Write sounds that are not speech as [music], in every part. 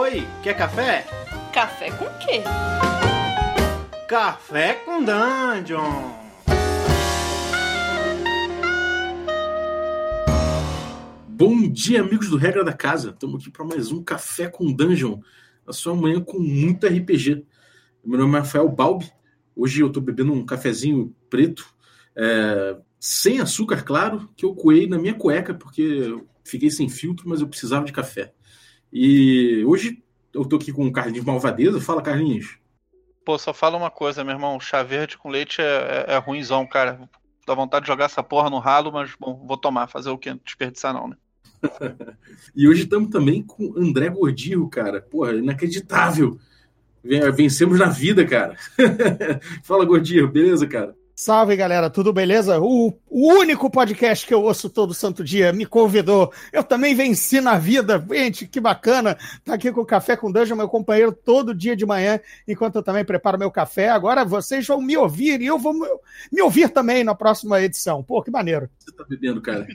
Oi, quer café? Café com quê? Café com Dungeon! Bom dia, amigos do Regra da Casa. Estamos aqui para mais um Café com Dungeon. A sua manhã com muito RPG. Meu nome é Rafael Balbi. Hoje eu estou bebendo um cafezinho preto, é, sem açúcar, claro, que eu coei na minha cueca, porque eu fiquei sem filtro, mas eu precisava de café. E hoje eu tô aqui com o Carlinhos Malvadeza. Fala, Carlinhos. Pô, só fala uma coisa, meu irmão. Chá verde com leite é, é, é ruimzão, cara. Dá vontade de jogar essa porra no ralo, mas, bom, vou tomar. Fazer o quê? Desperdiçar não, né? [laughs] e hoje estamos também com André Gordillo, cara. Porra, inacreditável. Vencemos na vida, cara. [laughs] Fala, Gordillo, beleza, cara? Salve, galera, tudo beleza? O, o, único podcast que eu ouço todo santo dia me convidou. Eu também venci na vida. Gente, que bacana. Tá aqui com o Café com Dungeon, meu companheiro, todo dia de manhã, enquanto eu também preparo meu café. Agora vocês vão me ouvir e eu vou me ouvir também na próxima edição. Pô, que maneiro. Você tá bebendo, cara?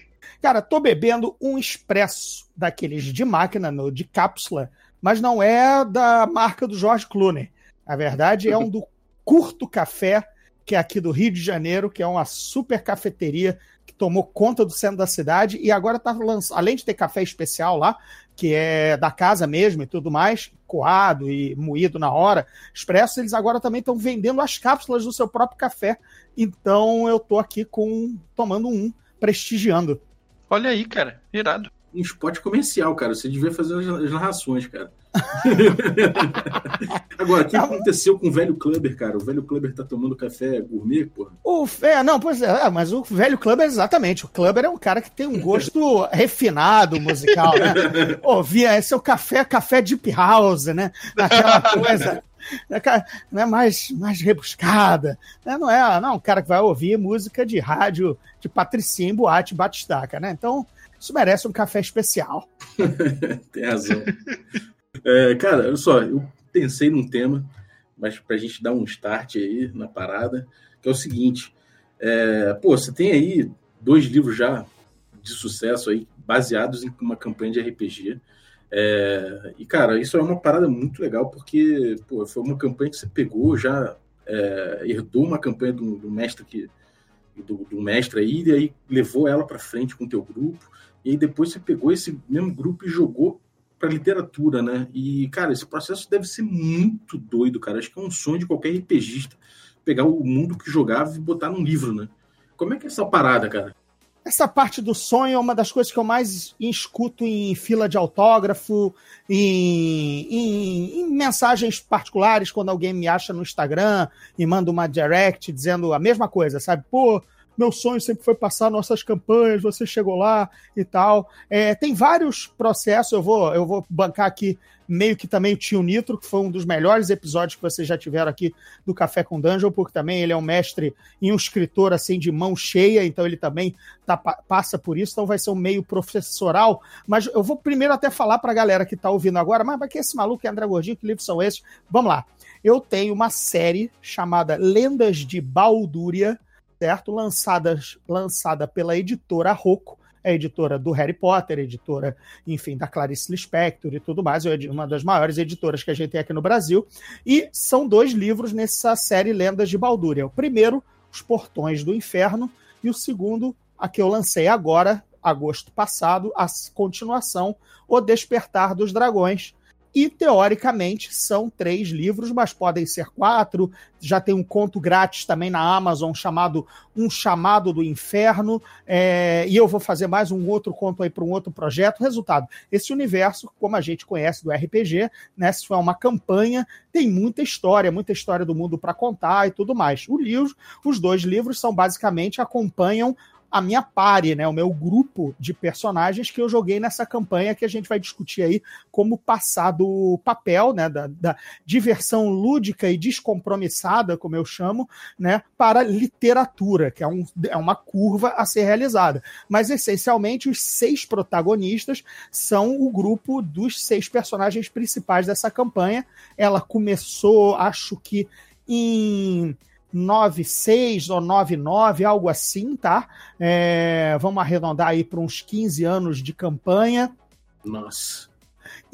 Cara, tô bebendo um expresso daqueles de máquina, no, de cápsula, mas não é da marca do George Clooney. A verdade é um do Curto Café que é aqui do Rio de Janeiro, que é uma super cafeteria que tomou conta do centro da cidade e agora está lançando, além de ter café especial lá, que é da casa mesmo e tudo mais, coado e moído na hora, expresso, eles agora também estão vendendo as cápsulas do seu próprio café. Então eu tô aqui com tomando um, prestigiando. Olha aí, cara, irado. Um spot comercial, cara. Você devia fazer as narrações, cara. [laughs] Agora, o que aconteceu com o velho Clubber, cara? O velho Clubber tá tomando café gourmet, porra? O, é, não, pois é, é, mas o velho Clubber, exatamente. O Clubber é um cara que tem um gosto [laughs] refinado musical, né? [laughs] Ouvia, esse é o café, café Deep House, né? Aquela coisa. Né, mais, mais rebuscada. Né? Não é não, é um cara que vai ouvir música de rádio de patricinha, boate, batistaca, né? Então, isso merece um café especial. Tem razão. É, cara, olha só, eu pensei num tema, mas para a gente dar um start aí na parada, que é o seguinte: é, pô, você tem aí dois livros já de sucesso aí, baseados em uma campanha de RPG. É, e, cara, isso é uma parada muito legal, porque pô, foi uma campanha que você pegou, já é, herdou uma campanha do, do mestre que do, do, mestre aí, e aí levou ela para frente com o teu grupo, e aí depois você pegou esse mesmo grupo e jogou para literatura, né? E, cara, esse processo deve ser muito doido, cara. Acho que é um sonho de qualquer RPGista pegar o mundo que jogava e botar num livro, né? Como é que é essa parada, cara? Essa parte do sonho é uma das coisas que eu mais escuto em fila de autógrafo, em, em, em, mensagens particulares, quando alguém me acha no Instagram e manda uma direct dizendo a mesma coisa, sabe? Pô, meu sonho sempre foi passar nossas campanhas, você chegou lá e tal. É, tem vários processos, eu vou, eu vou bancar aqui meio que também o Tio Nitro, que foi um dos melhores episódios que vocês já tiveram aqui do Café com Dungeon, porque também ele é um mestre e um escritor assim de mão cheia, então ele também tá, passa por isso, então vai ser um meio professoral. Mas eu vou primeiro até falar para a galera que está ouvindo agora, mas que esse maluco é André Gordinho, que livros são esses? Vamos lá. Eu tenho uma série chamada Lendas de Baldúria, certo? Lançadas, lançada pela editora Rocco, a editora do Harry Potter, editora, enfim, da Clarice Lispector e tudo mais, é uma das maiores editoras que a gente tem aqui no Brasil. E são dois livros nessa série Lendas de Baldúria. O primeiro, Os Portões do Inferno, e o segundo, a que eu lancei agora, agosto passado, a continuação, O Despertar dos Dragões, e, teoricamente, são três livros, mas podem ser quatro. Já tem um conto grátis também na Amazon chamado Um Chamado do Inferno. É, e eu vou fazer mais um outro conto aí para um outro projeto. Resultado: esse universo, como a gente conhece do RPG, né? Se for uma campanha, tem muita história, muita história do mundo para contar e tudo mais. O livro, os dois livros são basicamente acompanham a minha pare, né, o meu grupo de personagens que eu joguei nessa campanha que a gente vai discutir aí como passar do papel, né, da, da diversão lúdica e descompromissada, como eu chamo, né, para literatura, que é, um, é uma curva a ser realizada. Mas essencialmente os seis protagonistas são o grupo dos seis personagens principais dessa campanha. Ela começou, acho que em 96 ou 99, algo assim, tá? É, vamos arredondar aí para uns 15 anos de campanha. Nossa.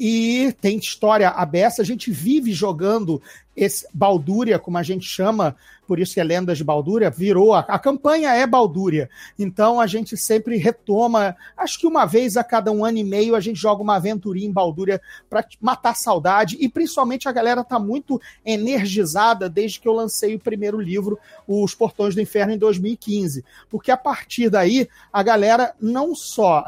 E tem história aberta. A gente vive jogando esse Baldúria, como a gente chama, por isso que é Lendas de Baldúria, virou. A, a, campanha é Baldúria. Então a gente sempre retoma. Acho que uma vez a cada um ano e meio a gente joga uma aventurinha em Baldúria para matar saudade. E principalmente a galera tá muito energizada desde que eu lancei o primeiro livro, Os Portões do Inferno, em 2015. Porque a partir daí a galera não só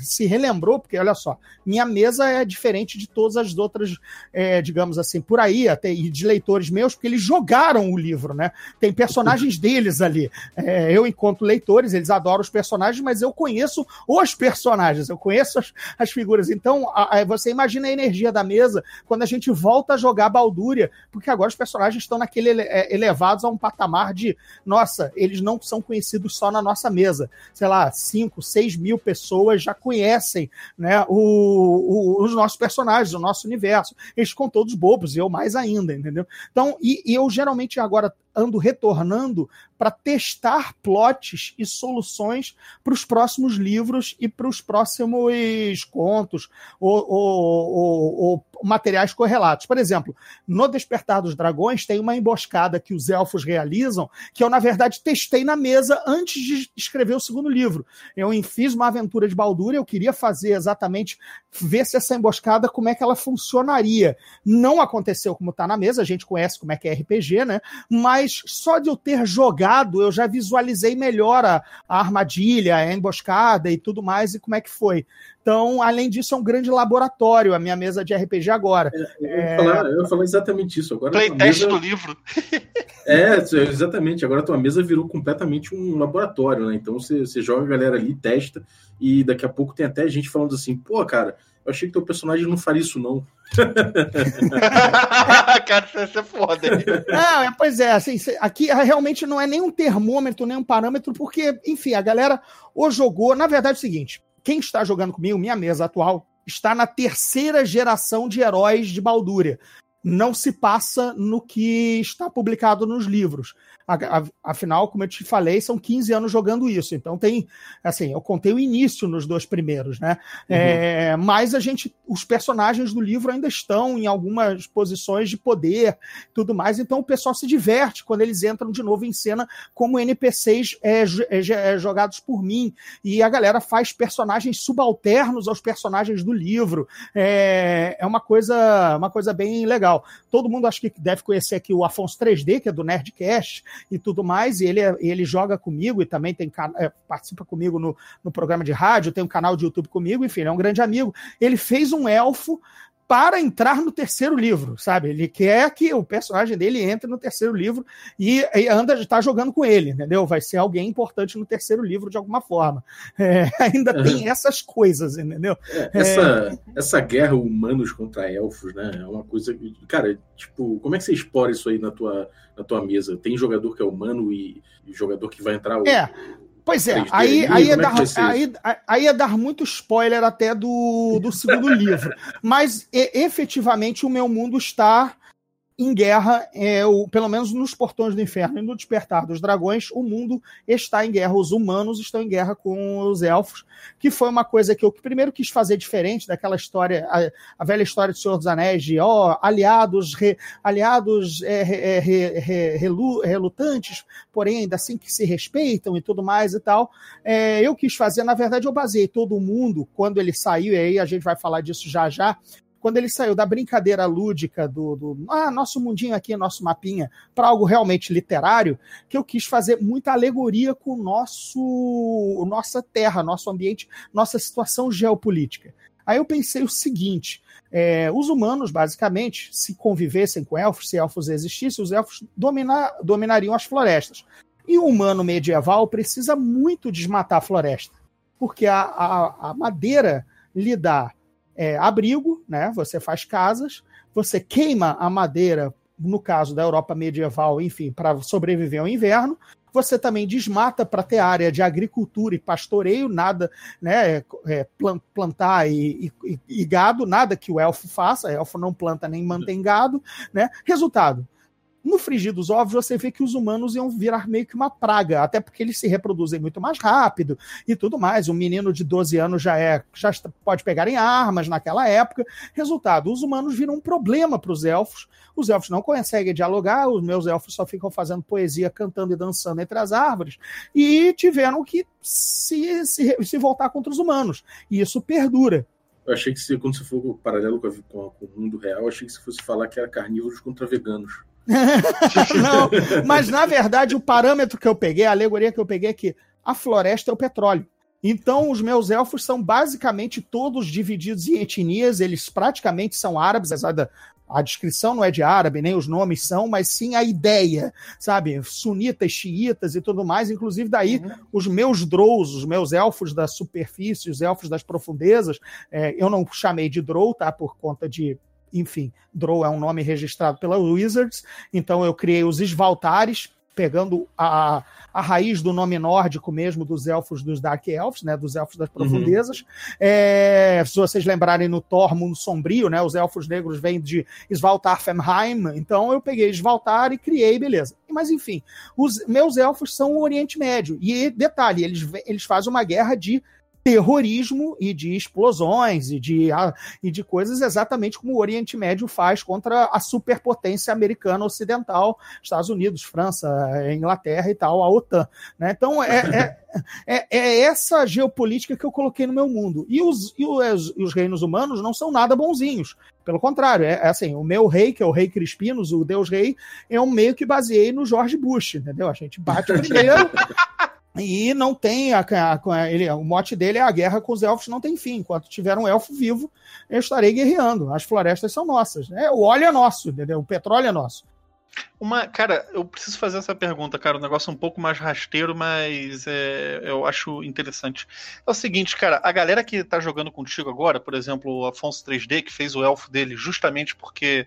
se relembrou, porque olha só, minha mesa é diferente de todas as outras, é, digamos assim, por aí, até de leitores meus, porque eles jogaram o livro, né? Tem personagens [laughs] deles ali. É, eu encontro leitores, eles adoram os personagens, mas eu conheço os personagens, eu conheço as, as figuras. Então, a, a, você imagina a energia da mesa quando a gente volta a jogar Baldúria, porque agora os personagens estão naquele ele, é, elevados a um patamar de, nossa, eles não são conhecidos só na nossa mesa. Sei lá, 5, 6 mil pessoas já conhecem né, o, o, os nossos personagens, o nosso universo. Eles ficam todos bobos, eu mais ainda, entendeu? Então, e, e eu geralmente agora ando retornando para testar plots e soluções para os próximos livros e para os próximos contos ou, ou, ou, ou, materiais correlatos. Por exemplo, no Despertar dos Dragões tem uma emboscada que os elfos realizam que eu, na verdade, testei na mesa antes de escrever o segundo livro. Eu fiz uma aventura de Baldura, eu queria fazer exatamente, ver se essa emboscada, como é que ela funcionaria. Não aconteceu como está na mesa, a gente conhece como é que é RPG, né? Mas mas só de eu ter jogado, eu já visualizei melhor a, a armadilha, a emboscada e tudo mais, e como é que foi. Então, além disso, é um grande laboratório a minha mesa de RPG agora. É, eu, ia falar, eu ia falar exatamente isso. Agora Playtest mesa... do livro. [laughs] É, exatamente. Agora a tua mesa virou completamente um laboratório, né? Então você, você joga a galera ali, testa, e daqui a pouco tem até gente falando assim, pô, cara, eu achei que teu personagem não faria isso, não. [laughs] Cara, isso é foda. Não, é, pois é, assim, aqui realmente não é nem um termômetro, nem um parâmetro, porque, enfim, a galera ou jogou. Na verdade, é o seguinte: quem está jogando comigo, minha mesa atual, está na terceira geração de heróis de Baldúria. Não se passa no que está publicado nos livros. Afinal, como eu te falei, são 15 anos jogando isso. Então tem, assim, eu contei o início nos dois primeiros, né? Uhum. É, mas a gente, os personagens do livro ainda estão em algumas posições de poder, tudo mais. Então o pessoal se diverte quando eles entram de novo em cena como NPCs é, é, é, jogados por mim. E a galera faz personagens subalternos aos personagens do livro. É, é uma coisa, uma coisa bem legal. Todo mundo acho que deve conhecer aqui o Afonso 3D, que é do Nerdcast e tudo mais, e ele, é, ele joga comigo e também tem é, participa comigo no, no programa de rádio, tem um canal de YouTube comigo, enfim, é um grande amigo. Ele fez um elfo para entrar no terceiro livro, sabe? Ele quer que o personagem dele entre no terceiro livro e, e anda está jogando com ele, entendeu? Vai ser alguém importante no terceiro livro de alguma forma. É, [laughs] ainda uhum. tem essas coisas, entendeu? É, essa, é... essa guerra humanos contra elfos, né? É uma coisa, cara, tipo, como é que você explora isso aí na tua, na tua mesa? Tem jogador que é humano e, e jogador que vai entrar. É. Pois é, aí, aí, ia é dar, aí, aí ia dar muito spoiler até do, do segundo livro. Mas e, efetivamente o meu mundo está em guerra, é, o, pelo menos nos Portões do Inferno e no Despertar dos Dragões, o mundo está em guerra, os humanos estão em guerra com os elfos, que foi uma coisa que eu primeiro quis fazer diferente daquela história, a, a velha história do Senhor dos Anéis, de ó, aliados, re, aliados é, é, re, relu, relutantes, porém ainda assim que se respeitam e tudo mais e tal. É, eu quis fazer, na verdade, eu baseei todo mundo, quando ele saiu, e aí a gente vai falar disso já já, quando ele saiu da brincadeira lúdica do, do ah, nosso mundinho aqui, nosso mapinha, para algo realmente literário, que eu quis fazer muita alegoria com nosso nossa terra, nosso ambiente, nossa situação geopolítica. Aí eu pensei o seguinte: é, os humanos, basicamente, se convivessem com elfos, se elfos existissem, os elfos dominar, dominariam as florestas. E o humano medieval precisa muito desmatar a floresta, porque a, a, a madeira lhe dá é, abrigo, né? Você faz casas, você queima a madeira, no caso da Europa medieval, enfim, para sobreviver ao inverno. Você também desmata para ter área de agricultura e pastoreio, nada, né? É, é plantar e, e, e gado, nada que o elfo faça. O elfo não planta nem mantém gado, né? Resultado: No frigir dos ovos, você vê que os humanos iam virar meio que uma praga, até porque eles se reproduzem muito mais rápido e tudo mais. Um menino de 12 anos já é já pode pegar em armas naquela época. Resultado, os humanos viram um problema para os elfos. Os elfos não conseguem dialogar, os meus elfos só ficam fazendo poesia, cantando e dançando entre as árvores, e tiveram que se, se, se voltar contra os humanos. E isso perdura. Eu achei que se, quando você for paralelo com, a, com, o mundo real, achei que você fosse falar que era carnívoros contra veganos. [laughs] não, mas na verdade o parâmetro que eu peguei, a alegoria que eu peguei é que a floresta é o petróleo. Então, os meus elfos são basicamente todos divididos em etnias, eles praticamente são árabes, apesar da, a descrição não é de árabe, nem os nomes são, mas sim a ideia, sabe? Sunitas, xiitas e tudo mais. Inclusive, daí uhum. os meus drows, os meus elfos da superfície, os elfos das profundezas, é, eu não chamei de drow, tá? Por conta de enfim, Drow é um nome registrado pela Wizards, então eu criei os Svaltares, pegando a, a raiz do nome nórdico mesmo dos elfos dos Dark Elves, né, dos elfos das uhum. profundezas. Uhum. É, se vocês lembrarem no Thor Mundo Sombrio, né, os elfos negros vêm de Svaltar Femheim, então eu peguei Svaltar e criei, beleza. Mas enfim, os meus elfos são o Oriente Médio. E detalhe, eles, eles fazem uma guerra de terrorismo e de explosões e de, e de coisas exatamente como o Oriente Médio faz contra a superpotência americana ocidental, Estados Unidos, França, Inglaterra e tal, a OTAN. Né? Então é, é, é, é, essa geopolítica que eu coloquei no meu mundo. E os, e os, e os reinos humanos não são nada bonzinhos. Pelo contrário, é, é, assim, o meu rei, que é o rei Crispinos, o deus rei, é um meio que baseei no George Bush, entendeu? A gente bate primeiro e não tem a, a, ele, o mote dele é a guerra com os elfos não tem fim. Enquanto tiver um elfo vivo, eu estarei guerreando. As florestas são nossas. Né? O óleo é nosso, entendeu? O petróleo é nosso. Uma, cara, eu preciso fazer essa pergunta, cara. Um negócio um pouco mais rasteiro, mas é, eu acho interessante. É o seguinte, cara, a galera que tá jogando contigo agora, por exemplo, o Afonso 3D, que fez o elfo dele justamente porque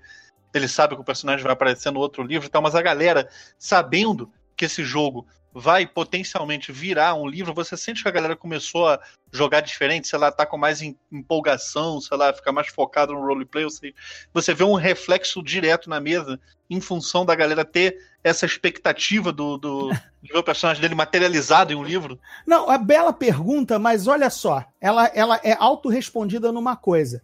ele sabe que o personagem vai aparecer no outro livro e tal, mas a galera, sabendo que esse jogo vai potencialmente virar um livro, você sente que a galera começou a jogar diferente, sei lá, tá com mais empolgação, sei lá, ficar mais focado no roleplay, sei, você vê um reflexo direto na mesa em função da galera ter essa expectativa do, do de ver o personagem dele materializado em um livro? Não, a bela pergunta, mas olha só, ela, ela é autorrespondida numa coisa.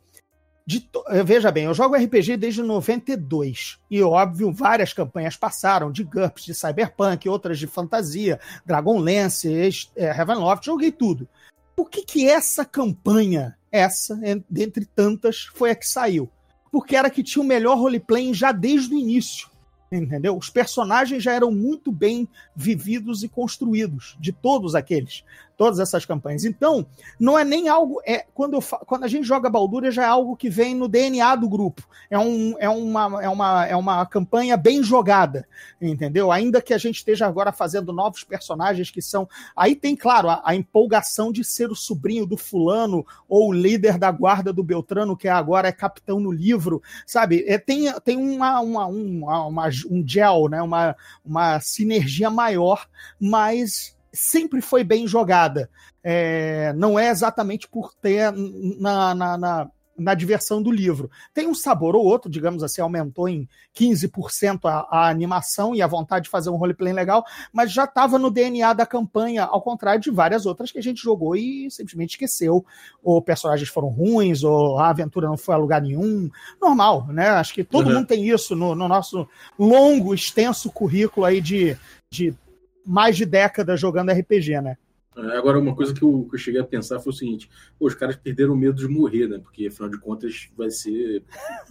De, veja bem, eu jogo RPG desde 92. E, óbvio, várias campanhas passaram, de GURPS, de Cyberpunk, outras de fantasia, Dragonlance, é, Heavenloft, joguei tudo. Por que que essa campanha, essa, dentre tantas, foi a que saiu? Porque era que tinha o melhor roleplay já desde o início. Entendeu? Os personagens já eram muito bem vividos e construídos, de todos aqueles todas essas campanhas. Então, não é nem algo. É, quando, eu, quando a gente joga Balduria, já é algo que vem no DNA do grupo. É, um, é, uma, é, uma, é uma campanha bem jogada, entendeu? Ainda que a gente esteja agora fazendo novos personagens que são. Aí tem, claro, a, a empolgação de ser o sobrinho do fulano ou o líder da guarda do Beltrano, que agora é capitão no livro, sabe? É, tem tem uma, uma, uma, uma um gel, né? uma, uma sinergia maior, mas sempre foi bem jogada. É, não é exatamente por ter na, na, na, na, diversão do livro. Tem um sabor ou outro, digamos assim, aumentou em 15% a, a animação e a vontade de fazer um roleplay legal, mas já estava no DNA da campanha, ao contrário de várias outras que a gente jogou e simplesmente esqueceu. Ou personagens foram ruins, ou a aventura não foi a lugar nenhum. Normal, né? Acho que todo uhum. mundo tem isso no, no nosso longo, extenso currículo aí de, de mais de década jogando RPG, né? É, agora, uma coisa que eu, que eu, cheguei a pensar foi o seguinte: pô, os caras perderam o medo de morrer, né? Porque, afinal de contas, vai ser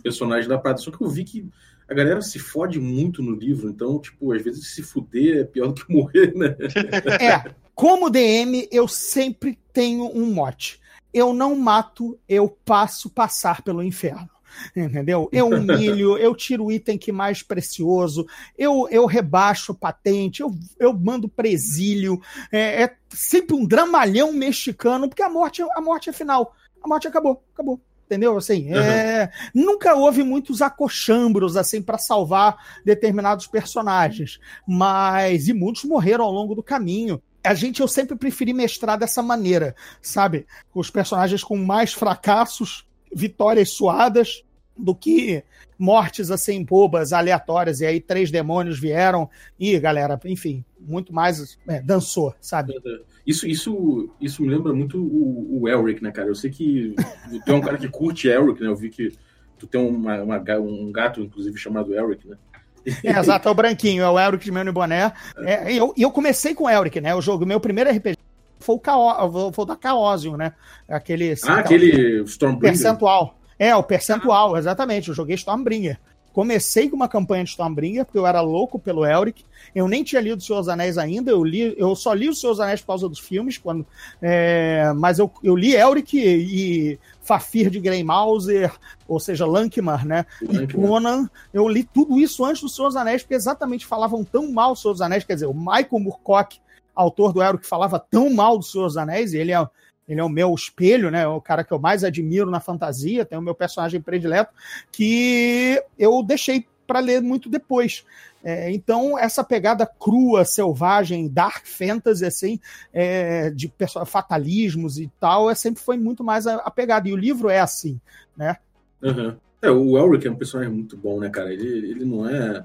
personagem da parada. Só que eu vi que a galera se fode muito no livro, então, tipo, às vezes se fuder é pior do que morrer, né? [laughs] É, como DM, eu sempre tenho um mote. Eu não mato, eu passo passar pelo inferno entendeu? Eu [laughs] humilho, eu tiro o item que mais precioso, eu, eu rebaixo patente, eu, eu mando presílio, é, é sempre um dramalhão mexicano, porque a morte, a morte é final, a morte acabou, acabou entendeu? Assim, uhum. é, nunca houve muitos acochambros assim para salvar determinados personagens, mas e muitos morreram ao longo do caminho. A gente eu sempre preferi mestrar dessa maneira, sabe? Os personagens com mais fracassos, vitórias suadas, do que mortes assim bobas, aleatórias, e aí três demônios vieram e, galera, enfim, muito mais é, dançou, sabe? Isso, isso, isso me lembra muito o, o Elric, né, cara? Eu sei que tu é um cara que curte Elric, né? Eu vi que tu tem uma, uma, um gato, inclusive, chamado Elric, né? É, exato, é o branquinho, é o Elric de meu boné. É, e eu, eu comecei com o Elric, né? O jogo, meu primeiro RPG foi o, Cao, foi o da Chaosium, né? Aquele, assim, ah, aquele Stormbringer. Percentual. É, o percentual, exatamente. Eu joguei Stormbringer. Comecei com uma campanha de Stormbringer, porque eu era louco pelo Elric. Eu nem tinha lido o Senhor dos Anéis ainda, eu, li, eu só li o Senhor dos Anéis por causa dos filmes, quando, é, mas eu, eu li Elric e, e Fafir de Grey Mauser, ou seja, Lankmar, né? Lankmar. E Conan. Eu li tudo isso antes dos Anéis, porque exatamente falavam tão mal Senhor dos Anéis. Quer dizer, o Michael Moorcock, autor do Elric, falava tão mal do Senhor dos Anéis, ele é ele é o meu espelho, né? O cara que eu mais admiro na fantasia, tem o meu personagem predileto, que eu deixei para ler muito depois. É, então, essa pegada crua, selvagem, dark fantasy, assim, é, de fatalismos e tal, é, sempre foi muito mais a, a pegada. E o livro é assim, né? Uhum. É, o Elric é um personagem muito bom, né, cara? Ele, ele não é,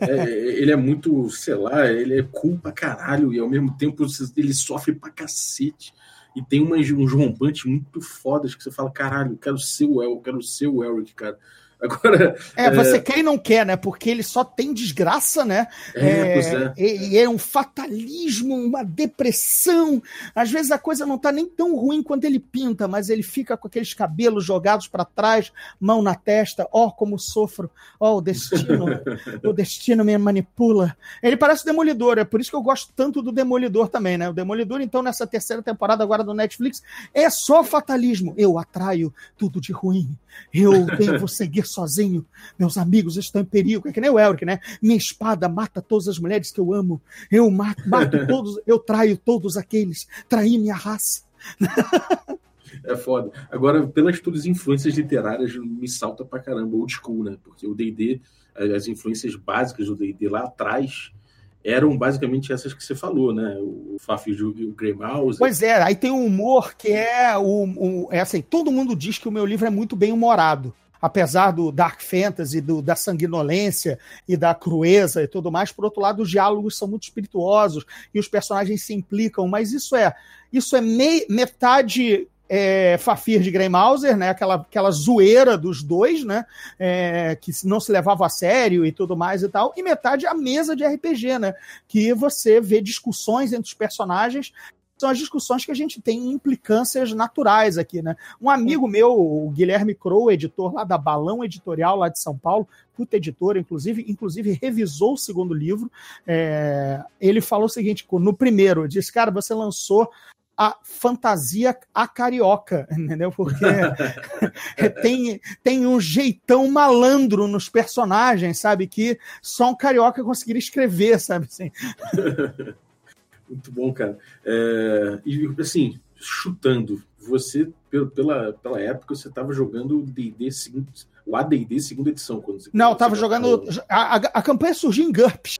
é, é, Ele é muito, sei lá, ele é cool caralho e ao mesmo tempo ele sofre pra cacete e tem umas, uns rompantes muito fodas que você fala, caralho, quero ser o El, quero ser o Elric, cara. [laughs] Agora. É, você é... quer e não quer, né? Porque ele só tem desgraça, né? É, é, é. E é um fatalismo, uma depressão. Às vezes a coisa não tá nem tão ruim quanto ele pinta, mas ele fica com aqueles cabelos jogados para trás, mão na testa. Ó, oh, como sofro. Ó, oh, o destino. [laughs] o destino me manipula. Ele parece o Demolidor, é por isso que eu gosto tanto do Demolidor também, né? O Demolidor, então, nessa terceira temporada agora do Netflix, é só fatalismo. Eu atraio tudo de ruim. Eu devo [laughs] seguir sozinho. Meus amigos estão em perigo. É que nem o Elric, né? Minha espada mata todas as mulheres que eu amo. Eu mato, mato [laughs] todos, eu traio todos aqueles. Traí minha raça. É foda. Agora, pelas todas as influências literárias, me salta pra caramba old school, né? Porque o D&D, as influências básicas do D&D lá atrás eram basicamente essas que você falou, né? O Fafio e o Grey Mouse. Pois é, aí tem um humor que é o, o, é assim, todo mundo diz que o meu livro é muito bem humorado. Apesar do dark fantasy, do, da sanguinolência e da crueza e tudo mais, por outro lado, os diálogos são muito espirituosos e os personagens se implicam, mas isso é isso é mei, metade é, Fafir de Grey Mauser, né? Aquela, aquela zoeira dos dois, né? É, que não se levava a sério e tudo mais e tal. E metade a mesa de RPG, né? Que você vê discussões entre os personagens. São as discussões que a gente tem implicâncias naturais aqui, né? Um amigo meu, o Guilherme Crow, editor lá da Balão Editorial, lá de São Paulo, puta editora, inclusive, inclusive revisou o segundo livro. É, ele falou o seguinte: no primeiro, disse, cara, você lançou a fantasia a carioca, [laughs] entendeu? Porque [laughs] tem, tem um jeitão malandro nos personagens, sabe? Que só um carioca conseguiria escrever, sabe? Assim. [laughs] Muito bom, cara. É, e assim, chutando, você, pela, pela época, você estava jogando o D&D o AD&D segunda edição. Quando você, Não, eu estava jogando... A, a, a, campanha surgiu em GURPS.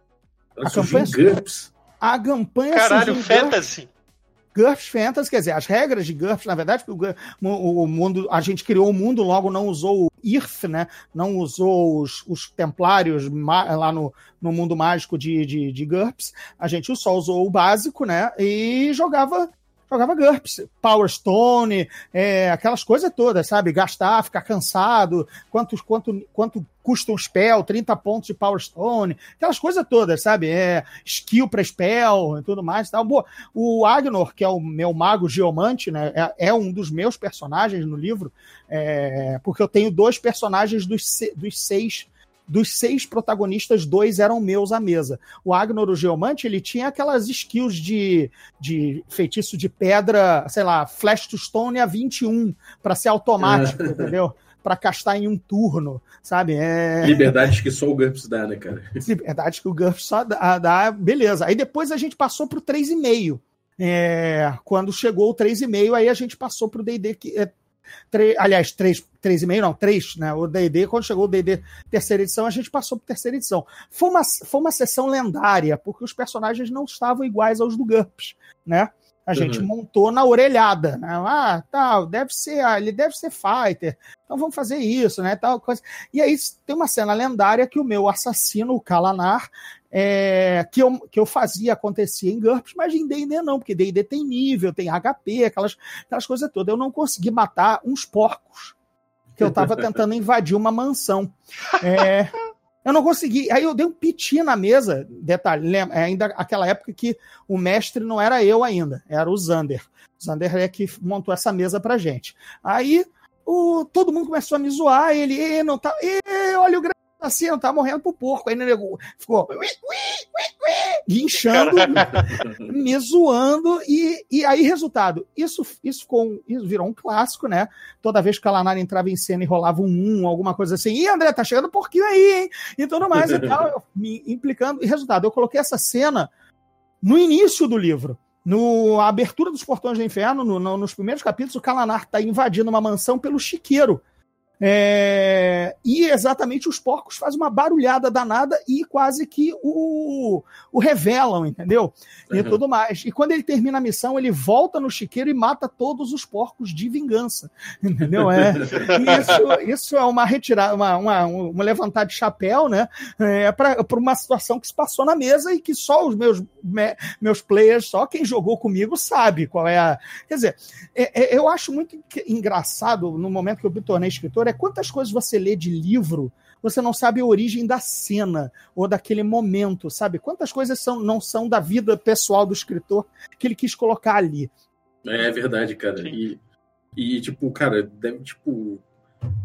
Ela a surgiu campanha, em GURPS? A campanha Caralho, surgiu Fantasy. GURPS Fantasy, quer dizer, as regras de GURPS, na verdade, porque o, o, mundo, a gente criou o mundo, logo não usou IRF, né? Não usou os, os templários lá no, no mundo mágico de, de, de GURPS. A gente só usou o básico, né? E jogava jogava GURPS, Power Stone, é, aquelas coisas todas, sabe? Gastar, ficar cansado, quanto, quanto, quanto custa um spell, 30 pontos de Power Stone, aquelas coisas todas, sabe? É, skill para spell e tudo mais. Tal. Boa, o Agnor, que é o meu mago geomante, né? É, é um dos meus personagens no livro, é, porque eu tenho dois personagens dos, dos seis dos seis protagonistas, dois eram meus à mesa. O Agnor, o Geomante, ele tinha aquelas skills de, de feitiço de pedra, sei lá, Flash to Stone a 21, para ser automático, é. entendeu? Para castar em um turno, sabe? É... Liberdades que só o GURPS dá, né, cara? Liberdades que o GURPS só dá, dá beleza. Aí depois a gente passou pro 3,5. É, quando chegou o 3,5, aí a gente passou pro D&D que é aliás, 3,5 não, 3, né? O D&D, quando chegou o D&D terceira edição, a gente passou para terceira edição. Foi uma, foi uma sessão lendária, porque os personagens não estavam iguais aos do GURPS, né? A gente uhum. montou na orelhada. Né? Ah, tal, deve ser, ah, ele deve ser fighter. Então vamos fazer isso, né? Tal coisa. E aí tem uma cena lendária que o meu assassino, o Kalanar, é, que, eu, que eu fazia acontecer em GURPS, mas em D&D não, porque D&D tem nível, tem HP, aquelas, aquelas coisas todas. Eu não consegui matar uns porcos que eu estava tentando [laughs] invadir uma mansão. É, eu não consegui. Aí eu dei um piti na mesa. Detalhe, lembra, é ainda aquela época que o mestre não era eu ainda, era o Zander. O Zander é que montou essa mesa pra gente. Aí o, todo mundo começou a me zoar. Ele, não tá. olha o assim, não tá morrendo pro porco. Aí o nego ficou guinchando, me zoando, e, e aí, resultado, isso, isso, ficou, isso virou um clássico, né? Toda vez que a Lanara entrava em cena e rolava um um, alguma coisa assim, e André, tá chegando um porquinho aí, hein? E tudo mais e tal, me implicando. E resultado, eu coloquei essa cena no início do livro. No a abertura dos Portões do Inferno, no, no, nos primeiros capítulos, o Kalanar está invadindo uma mansão pelo chiqueiro. É, e exatamente os porcos fazem uma barulhada danada e quase que o, o revelam, entendeu? E uhum. tudo mais. E quando ele termina a missão, ele volta no chiqueiro e mata todos os porcos de vingança, [laughs] entendeu? É, isso, isso é uma retirada, uma, uma, uma levantar de chapéu, né? É, para uma situação que se passou na mesa e que só os meus, me, meus players, só quem jogou comigo sabe qual é a. Quer dizer, é, é, eu acho muito engraçado no momento que eu me tornei escritor é quantas coisas você lê de livro, você não sabe a origem da cena ou daquele momento, sabe? Quantas coisas são, não são da vida pessoal do escritor que ele quis colocar ali. É verdade, cara. E, e, tipo, cara, deve, tipo,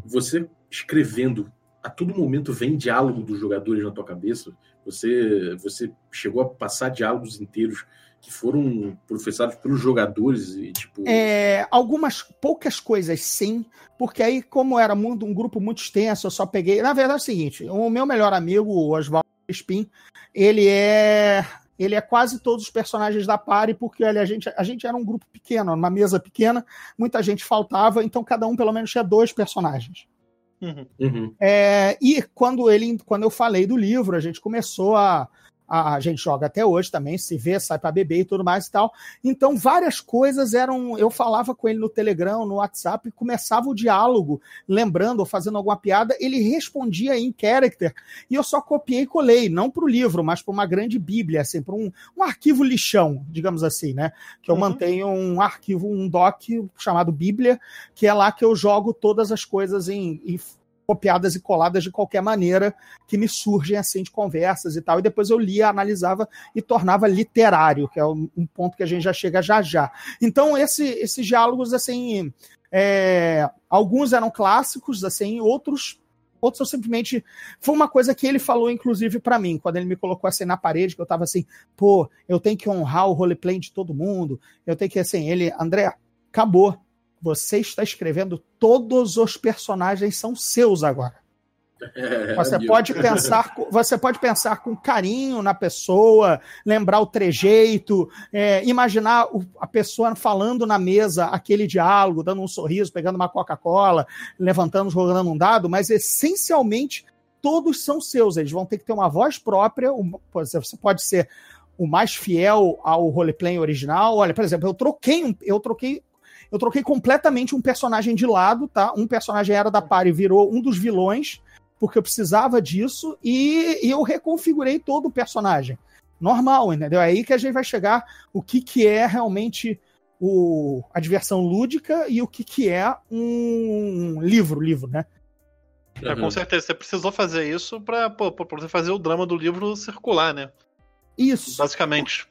você escrevendo a todo momento vem diálogo dos jogadores na tua cabeça. Você, você chegou a passar diálogos inteiros que foram professados pelos jogadores e tipo é, algumas poucas coisas sim porque aí como era um grupo muito extenso eu só peguei na verdade é o seguinte o meu melhor amigo o Oswaldo Spin ele é ele é quase todos os personagens da party, porque a gente, a gente era um grupo pequeno, uma mesa pequena, muita gente faltava, então cada um pelo menos tinha dois personagens. Uhum. Uhum. É, e quando ele, quando eu falei do livro, a gente começou a, a, gente joga até hoje também, se vê, sai para beber e tudo mais e tal. Então, várias coisas eram. Eu falava com ele no Telegram, no WhatsApp, e começava o diálogo, lembrando ou fazendo alguma piada, ele respondia em character, e eu só copiei e colei, não para o livro, mas para uma grande bíblia, assim, para um, um arquivo lixão, digamos assim, né? Que eu uhum. mantenho um arquivo, um doc chamado Bíblia, que é lá que eu jogo todas as coisas em, em copiadas e coladas de qualquer maneira que me surgem assim de conversas e tal. E depois eu lia, analisava e tornava literário, que é um ponto que a gente já chega já já. Então, esse, esses diálogos, assim, é, alguns eram clássicos, assim, outros outros eu simplesmente. Foi uma coisa que ele falou, inclusive, para mim, quando ele me colocou assim na parede, que eu tava assim, pô, eu tenho que honrar o roleplay de todo mundo, eu tenho que, assim, ele, André, acabou. Você está escrevendo todos os personagens são seus agora. É, você pode pensar, você pode pensar com carinho na pessoa, lembrar o trejeito, é, imaginar a pessoa falando na mesa aquele diálogo, dando um sorriso, pegando uma Coca-Cola, levantando, jogando um dado, mas essencialmente todos são seus. Eles vão ter que ter uma voz própria. Você pode ser o mais fiel ao roleplay original. Olha, por exemplo, eu troquei, eu troquei eu troquei completamente um personagem de lado, tá? Um personagem era da party virou um dos vilões, porque eu precisava disso, e, e eu reconfigurei todo o personagem. Normal, entendeu? É aí que a gente vai chegar o que, que é realmente o, a diversão lúdica e o que, que é um livro, livro, né? É, com certeza, você precisou fazer isso para poder fazer o drama do livro circular, né? Isso. Basicamente.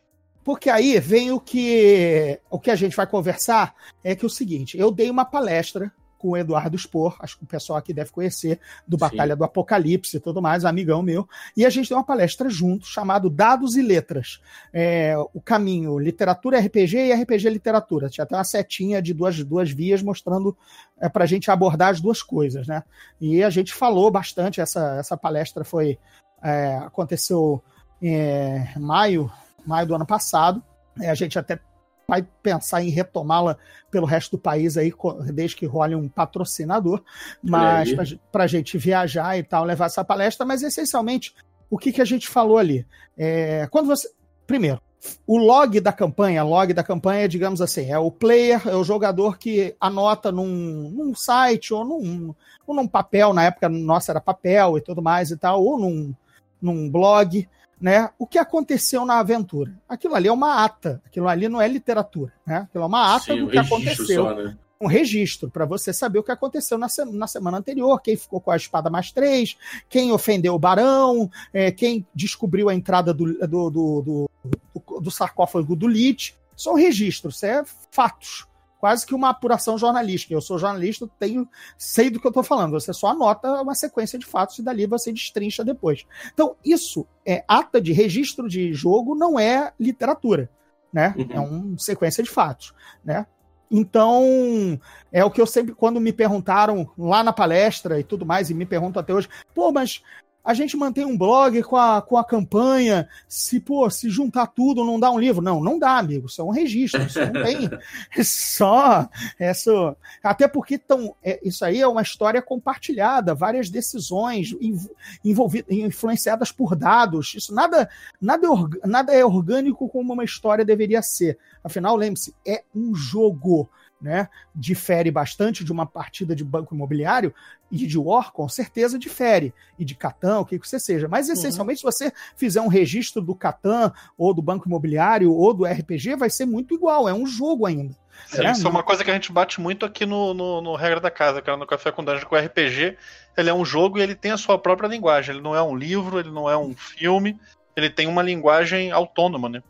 Porque aí vem o que o que a gente vai conversar é que é o seguinte, eu dei uma palestra com o Eduardo Spor, acho que o pessoal aqui deve conhecer, do Batalha Sim. do Apocalipse e tudo mais, amigão meu, e a gente deu uma palestra junto, chamado Dados e Letras, é, o caminho literatura RPG e RPG literatura, tinha até uma setinha de duas, duas vias mostrando é, para a gente abordar as duas coisas, né, e a gente falou bastante, essa, essa palestra foi, é, aconteceu em é, maio, maio do ano passado. É, a gente até vai pensar em retomá-la pelo resto do país aí, desde que role um patrocinador, mas para a gente viajar e tal, levar essa palestra, mas essencialmente, o que, que a gente falou ali? É, quando você. Primeiro, o log da campanha, log da campanha, digamos assim, é o player, é o jogador que anota num, num site ou num, ou num papel, na época nossa era papel e tudo mais e tal, ou num, num blog, né? O que aconteceu na aventura. Aquilo ali é uma ata, aquilo ali não é literatura, né? Aquilo é uma ata Sim, do que aconteceu só, né? um registro para você saber o que aconteceu na, se- na semana anterior, quem ficou com a espada mais três, quem ofendeu o barão, é, quem descobriu a entrada do, do, do, do, do- sarcófago do Lich. São registros, é fatos. Quase que uma apuração jornalística. Eu sou jornalista, tenho, sei do que eu estou falando. Você só anota uma sequência de fatos e dali você destrincha depois. Então, isso é ata de registro de jogo, não é literatura. Né? Uhum. É uma sequência de fatos. Né? Então, é o que eu sempre, quando me perguntaram lá na palestra e tudo mais, e me perguntam até hoje, pô, mas a gente mantém um blog com a, com a campanha, se, pô, se juntar tudo não dá um livro. Não, não dá, amigo, isso é um registro, isso não tem. É [laughs] só, essa, até porque tão, é, isso aí é uma história compartilhada, várias decisões env- envolvidas, influenciadas por dados, isso nada, nada, é nada é orgânico como uma história deveria ser. Afinal, lembre-se, é um jogo, né? Difere bastante de uma partida de banco imobiliário e de War, com certeza difere. E de Catan, o que que você seja. Mas, essencialmente, se você fizer um registro do Catan, ou do banco imobiliário, ou do RPG, vai ser muito igual. É um jogo ainda. Sim, É, isso é uma coisa que a gente bate muito aqui no, no, no Regra da Casa, cara, no Café com Dungeon, com o RPG. Ele é um jogo e ele tem a sua própria linguagem. Ele não é um livro, ele não é um filme, ele tem uma linguagem autônoma, né?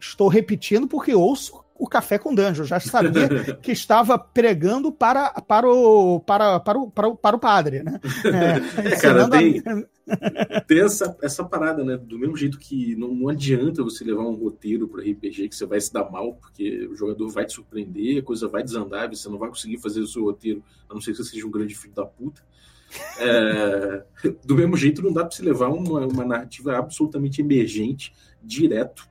Estou repetindo porque ouço o Café com Dungeon. Já sabia [laughs] que estava pregando para, para, o, para, para, o, para, o, para o padre, né? [laughs] É, É, cara, ensinando a- tem- [laughs] Tem essa, essa parada, né? Do mesmo jeito que não, não adianta você levar um roteiro para RPG que você vai se dar mal, porque o jogador vai te surpreender, a coisa vai desandar, você não vai conseguir fazer o seu roteiro, a não ser que você seja um grande filho da puta. É, do mesmo jeito, não dá para você levar uma, uma narrativa absolutamente emergente direto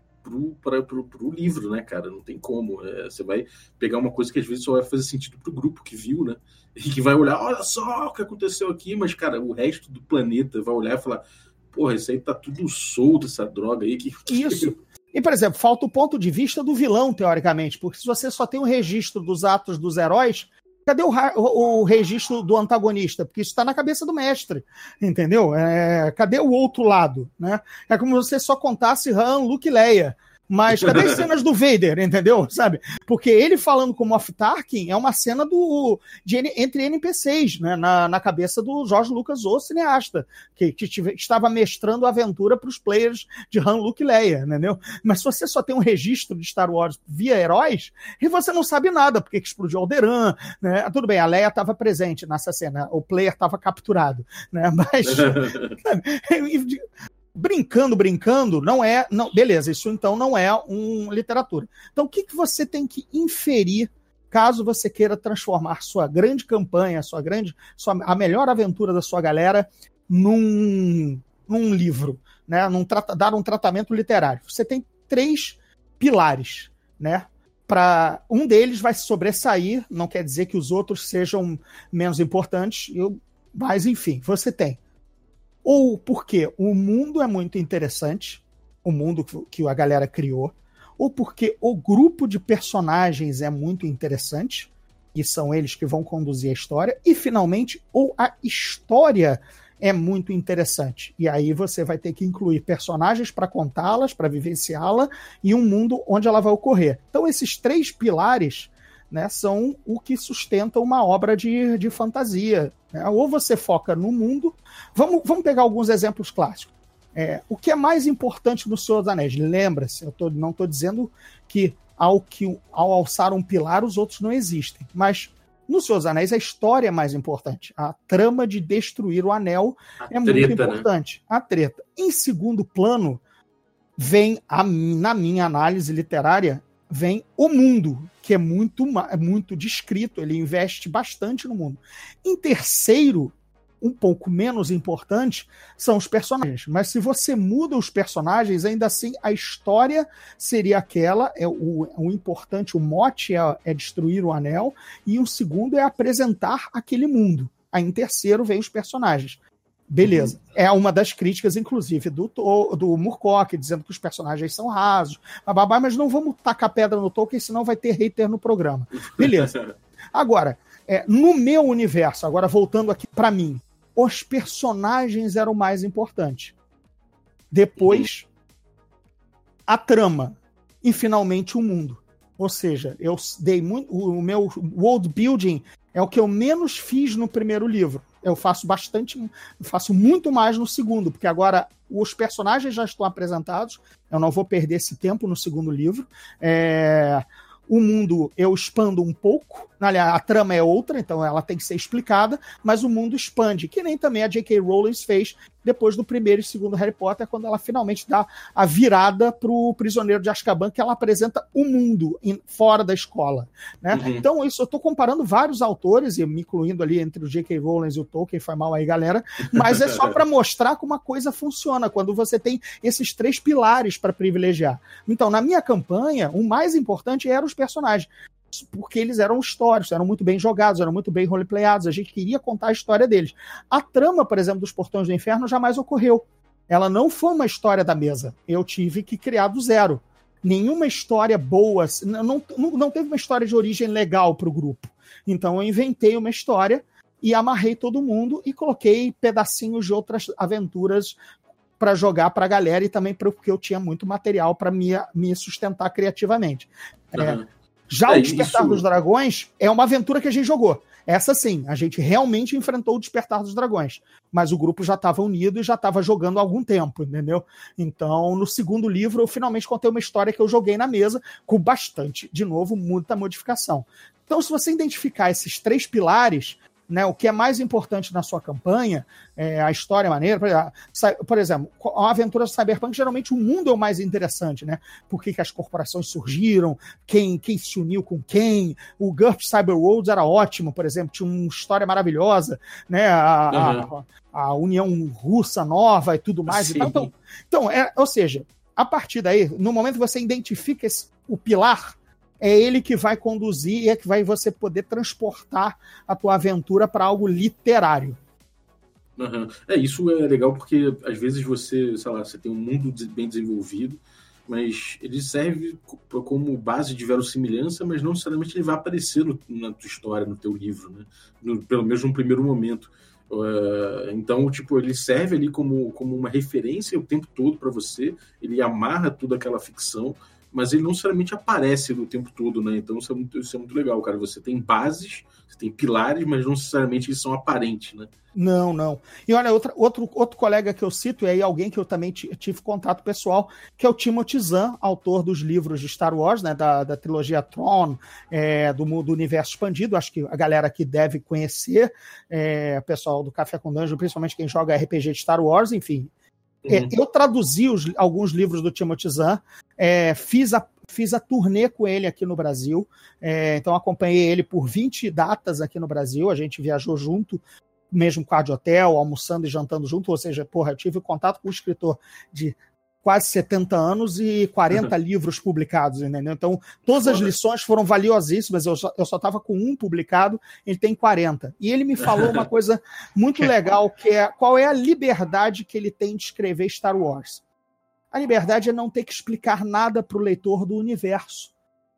para o livro, né, cara? Não tem como. É, você vai pegar uma coisa que às vezes só vai fazer sentido pro grupo que viu, né? [laughs] E que vai olhar, olha só o que aconteceu aqui, mas, cara, o resto do planeta vai olhar e falar, porra, isso aí tá tudo solto, essa droga aí. Que... [laughs] Isso. E, por exemplo, falta o ponto de vista do vilão, teoricamente, porque se você só tem o registro dos atos dos heróis, cadê o, o registro do antagonista? Porque isso está na cabeça do mestre, entendeu? É, cadê o outro lado? Né? É como se você só contasse Han, Luke e Leia. Mas cadê as [laughs] cenas do Vader, entendeu? Sabe? Porque ele falando com o Moff Tarkin é uma cena do, de, entre NPCs, né? na, na cabeça do Jorge Lucas, o cineasta, que, que tive- estava mestrando a aventura para os players de Han, Luke e Leia, entendeu? Mas se você só tem um registro de Star Wars via heróis, e você não sabe nada, porque que explodiu Alderan, né? Tudo bem, a Leia estava presente nessa cena, o player estava capturado, né? Mas [laughs] brincando, brincando, não é, não, beleza, isso então não é um literatura. Então o que, que você tem que inferir caso você queira transformar sua grande campanha, sua grande, sua, a melhor aventura da sua galera num, num livro, né? Num dar um tratamento literário. Você tem três pilares, né? Para um deles vai sobressair, não quer dizer que os outros sejam menos importantes, eu, mas enfim, você tem ou porque o mundo é muito interessante, o mundo que- a galera criou, ou porque o grupo de personagens é muito interessante, e são eles que vão conduzir a história, e finalmente, ou a história é muito interessante. E aí você vai ter que incluir personagens para contá-las, para vivenciá-la, e um mundo onde ela vai ocorrer. Então, esses três pilares né, são o que sustenta uma obra de, de fantasia. né? Ou você foca no mundo. Vamos, vamos pegar alguns exemplos clássicos. É, o que é mais importante no Senhor dos Anéis? Lembra-se, eu tô, não estou dizendo que ao, que ao alçar um pilar os outros não existem, mas no Senhor dos Anéis a história é mais importante. A trama de destruir o anel A é muito treta, né? importante. A treta. Em segundo plano, vem, a, na minha análise literária, vem o mundo, que é muito, é muito descrito, ele investe bastante no mundo. Em terceiro, um pouco menos importante, são os personagens. Mas se você muda os personagens, ainda assim a história seria aquela, é o, o importante, o mote é, é destruir o anel, e o segundo é apresentar aquele mundo. Aí em terceiro vem os personagens. Beleza. Uhum. É uma das críticas, inclusive, do, do Murcock, dizendo que os personagens são rasos, bababá, mas não vamos tacar pedra no Tolkien, senão vai ter hater no programa. Beleza. [laughs] Agora, é, no meu universo, agora voltando aqui para mim, os personagens eram o mais importante. Depois, a trama. E finalmente o mundo. Ou seja, eu dei muito. O meu world building é o que eu menos fiz no primeiro livro eu faço bastante, faço muito mais no segundo, porque agora os personagens já estão apresentados, eu não vou perder esse tempo no segundo livro. É, o mundo eu expando um pouco, aliás, a trama é outra, então ela tem que ser explicada, mas o mundo expande, que nem também a J.K. Rowling fez depois do primeiro e segundo Harry Potter, quando ela finalmente dá a virada pro prisioneiro de Azkaban, que ela apresenta o mundo em, fora da escola. Né? Uhum. Então, isso eu estou comparando vários autores, e me incluindo ali entre o J.K. Rowling e o Tolkien, foi mal aí, galera, mas é só para [laughs] mostrar como a coisa funciona, quando você tem esses três pilares para privilegiar. Então, na minha campanha, o mais importante eram os personagens porque eles eram históricos, eram muito bem jogados, eram muito bem roleplayados, a gente queria contar a história deles. A trama, por exemplo, dos Portões do Inferno jamais ocorreu. Ela não foi uma história da mesa. Eu tive que criar do zero. Nenhuma história boa, não, não, não teve uma história de origem legal para o grupo. Então eu inventei uma história e amarrei todo mundo e coloquei pedacinhos de outras aventuras para jogar para a galera e também porque eu tinha muito material para me, me sustentar criativamente. Uhum. É, já é, o Despertar isso... dos Dragões é uma aventura que a gente jogou. Essa sim, a gente realmente enfrentou o Despertar dos Dragões. Mas o grupo já estava unido e já estava jogando há algum tempo, entendeu? Então, no segundo livro, eu finalmente contei uma história que eu joguei na mesa com bastante, de novo, muita modificação. Então, se você identificar esses três pilares, né, o que é mais importante na sua campanha, é, a história é maneira. Por exemplo, a aventura do Cyberpunk, geralmente o mundo é o mais interessante, né? Por que, que as corporações surgiram, quem, quem se uniu com quem. O GURP Cyber Worlds era ótimo, por exemplo, tinha uma história maravilhosa, né? A, uhum. a, a União Russa nova e tudo mais. E então, então é, ou seja, a partir daí, no momento que você identifica esse, o pilar é ele que vai conduzir e é que vai você poder transportar a tua aventura para algo literário. Uhum. É, isso é legal porque às vezes você, sei lá, você tem um mundo bem desenvolvido, mas ele serve como base de verossimilhança, mas não necessariamente ele vai aparecer no, na tua história, no teu livro, né? No, pelo menos no primeiro momento. Uh, então, tipo, ele serve ali como, como uma referência o tempo todo para você, ele amarra toda aquela ficção, mas ele não necessariamente aparece o tempo todo, né? Então isso é muito, isso é muito legal, cara. Você tem bases, você tem pilares, mas não necessariamente eles são aparentes, né? Não, não. E olha, outra, outro, outro colega que eu cito, e aí alguém que eu também tive contato pessoal, que é o Timothy Zahn, autor dos livros de Star Wars, né, da, da trilogia Tron, é, do, do universo expandido, acho que a galera aqui deve conhecer, é, o pessoal do Café com Dungeon, principalmente quem joga RPG de Star Wars, enfim, é, uhum. eu traduzi os, alguns livros do Timothy Zahn, é, fiz, a, fiz a turnê com ele aqui no Brasil, é, então acompanhei ele por 20 datas aqui no Brasil, a gente viajou junto, mesmo com a de hotel, almoçando e jantando junto, ou seja, porra, eu tive contato com um escritor de quase 70 anos e 40 uhum. livros publicados, entendeu? Então, todas as lições foram valiosíssimas. Eu só, eu só tava com um publicado, ele tem 40. E ele me falou uma [laughs] coisa muito legal, que é qual é a liberdade que ele tem de escrever Star Wars. A liberdade é não ter que explicar nada para o leitor do universo.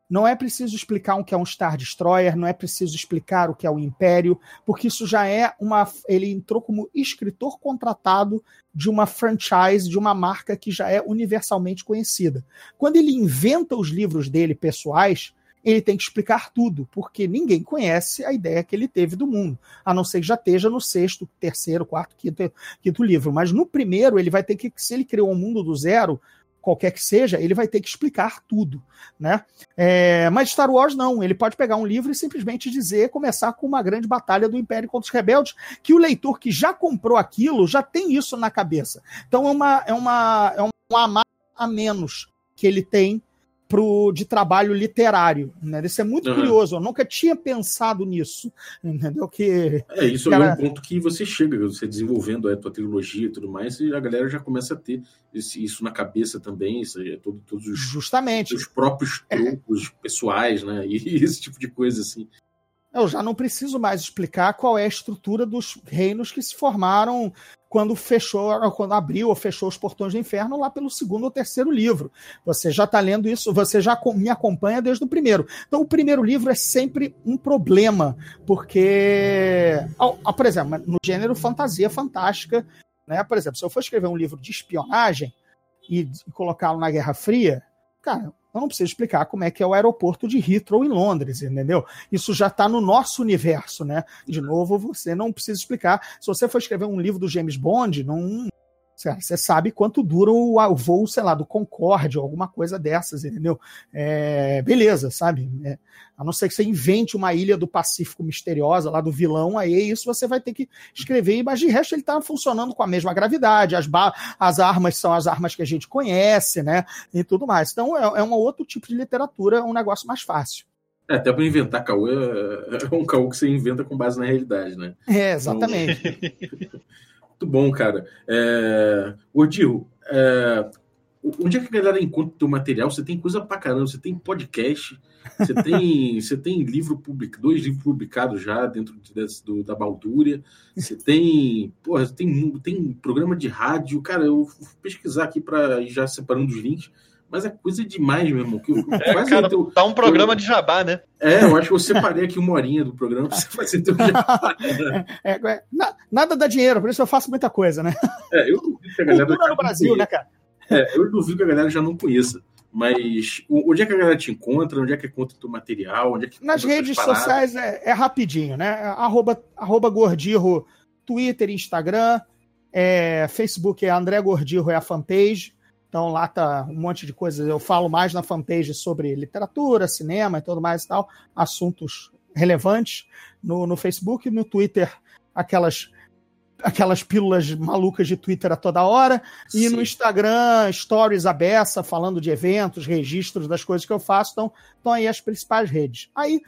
Não é preciso explicar o que é um Star Destroyer, não é preciso explicar o que é o Império, porque isso já é uma. Ele entrou como escritor contratado de uma franchise, de uma marca que já é universalmente conhecida. Quando ele inventa os livros dele pessoais, ele tem que explicar tudo, porque ninguém conhece a ideia que ele teve do mundo, a não ser que já esteja no sexto, terceiro, quarto, quinto, quinto livro. Mas no primeiro, ele vai ter que, se ele criou um mundo do zero, qualquer que seja, ele vai ter que explicar tudo, né? É, mas Star Wars não, ele pode pegar um livro e simplesmente dizer, começar com uma grande batalha do Império contra os rebeldes, que o leitor que já comprou aquilo já tem isso na cabeça. Então é uma é uma é um a menos que ele tem pro, de trabalho literário. Né? Isso é muito uhum. curioso, eu nunca tinha pensado nisso. Entendeu? Que, é, isso é um ponto que você chega, você desenvolvendo a tua trilogia e tudo mais, e a galera já começa a ter esse, isso na cabeça também, isso é todo, todos os, Justamente. os próprios trucos é. pessoais, né? [laughs] E esse tipo de coisa assim. Eu já não preciso mais explicar qual é a estrutura dos reinos que se formaram quando fechou, quando abriu ou fechou os portões do inferno lá pelo segundo ou terceiro livro. Você já está lendo isso, você já me acompanha desde o primeiro. Então, o primeiro livro é sempre um problema, porque, por exemplo, no gênero fantasia fantástica, né? Por exemplo, se eu for escrever um livro de espionagem e colocá-lo na Guerra Fria, cara, eu não preciso explicar como é que é o aeroporto de Heathrow em Londres, entendeu? Isso já está no nosso universo, né? De novo, você não precisa explicar. Se você for escrever um livro do James Bond, não, você sabe quanto dura o, voo, sei lá, do Concorde ou alguma coisa dessas, entendeu? É, beleza, sabe? É, a não ser que você invente uma ilha do Pacífico misteriosa lá do vilão, aí isso você vai ter que escrever, mas de resto ele está funcionando com a mesma gravidade, as, as armas são as armas que a gente conhece, né? E tudo mais. Então é, é um outro tipo de literatura, um negócio mais fácil. É, até para inventar caô é, é, um caô que você inventa com base na realidade, né? É, exatamente. Então... Muito bom, cara. É... Odil, é... onde é que a galera encontra o teu material? Você tem coisa pra caramba, você tem podcast, você [laughs] tem, você tem livro publicado, dois livros publicados já dentro de, do, da Baldúria, você tem, porra, tem, tem programa de rádio, cara, eu vou pesquisar aqui para ir já separando os links mas é coisa demais, meu irmão. Que [laughs] é, cara, teu, tá um programa eu, de jabá, né? É, eu acho que eu separei aqui uma horinha do programa pra você fazer teu [laughs] jabá. Né? É, é, na, nada dá dinheiro, por isso eu faço muita coisa, né? É, eu duvido que a galera. Cultura no Brasil, né, cara? É, eu duvido que a galera já não conheça. Mas onde é que a galera te encontra? Onde é que encontra o teu material? Onde é que Nas redes sociais é, é, rapidinho, né? Arroba, arroba Gordirro, Twitter, Instagram, é, Facebook é André Gordirro, é a fanpage. Então lá tá um monte de coisas. Eu falo mais na fanpage sobre literatura, cinema e tudo mais e tal, assuntos relevantes no, no Facebook, no Twitter, aquelas aquelas pílulas malucas de Twitter a toda hora, Sim. e no Instagram, stories abessa, falando de eventos, registros das coisas que eu faço, então estão aí as principais redes. Aí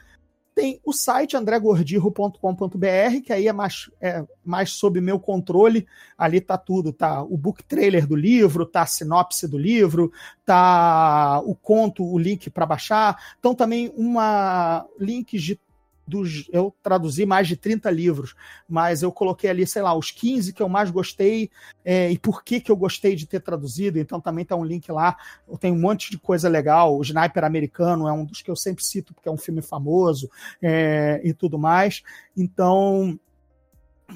tem o site andregordirro.com.br, que aí é mais, é mais sob meu controle. Ali tá tudo, tá o book trailer do livro, tá a sinopse do livro, tá o conto, o link para baixar. Então também uma links de dos. Eu traduzi mais de 30 livros, mas eu coloquei ali, sei lá, os 15 que eu mais gostei é, e por que, que eu gostei de ter traduzido. Então também tá um link lá. Eu tenho um monte de coisa legal. O Sniper Americano é um dos que eu sempre cito, porque é um filme famoso é, e tudo mais. Então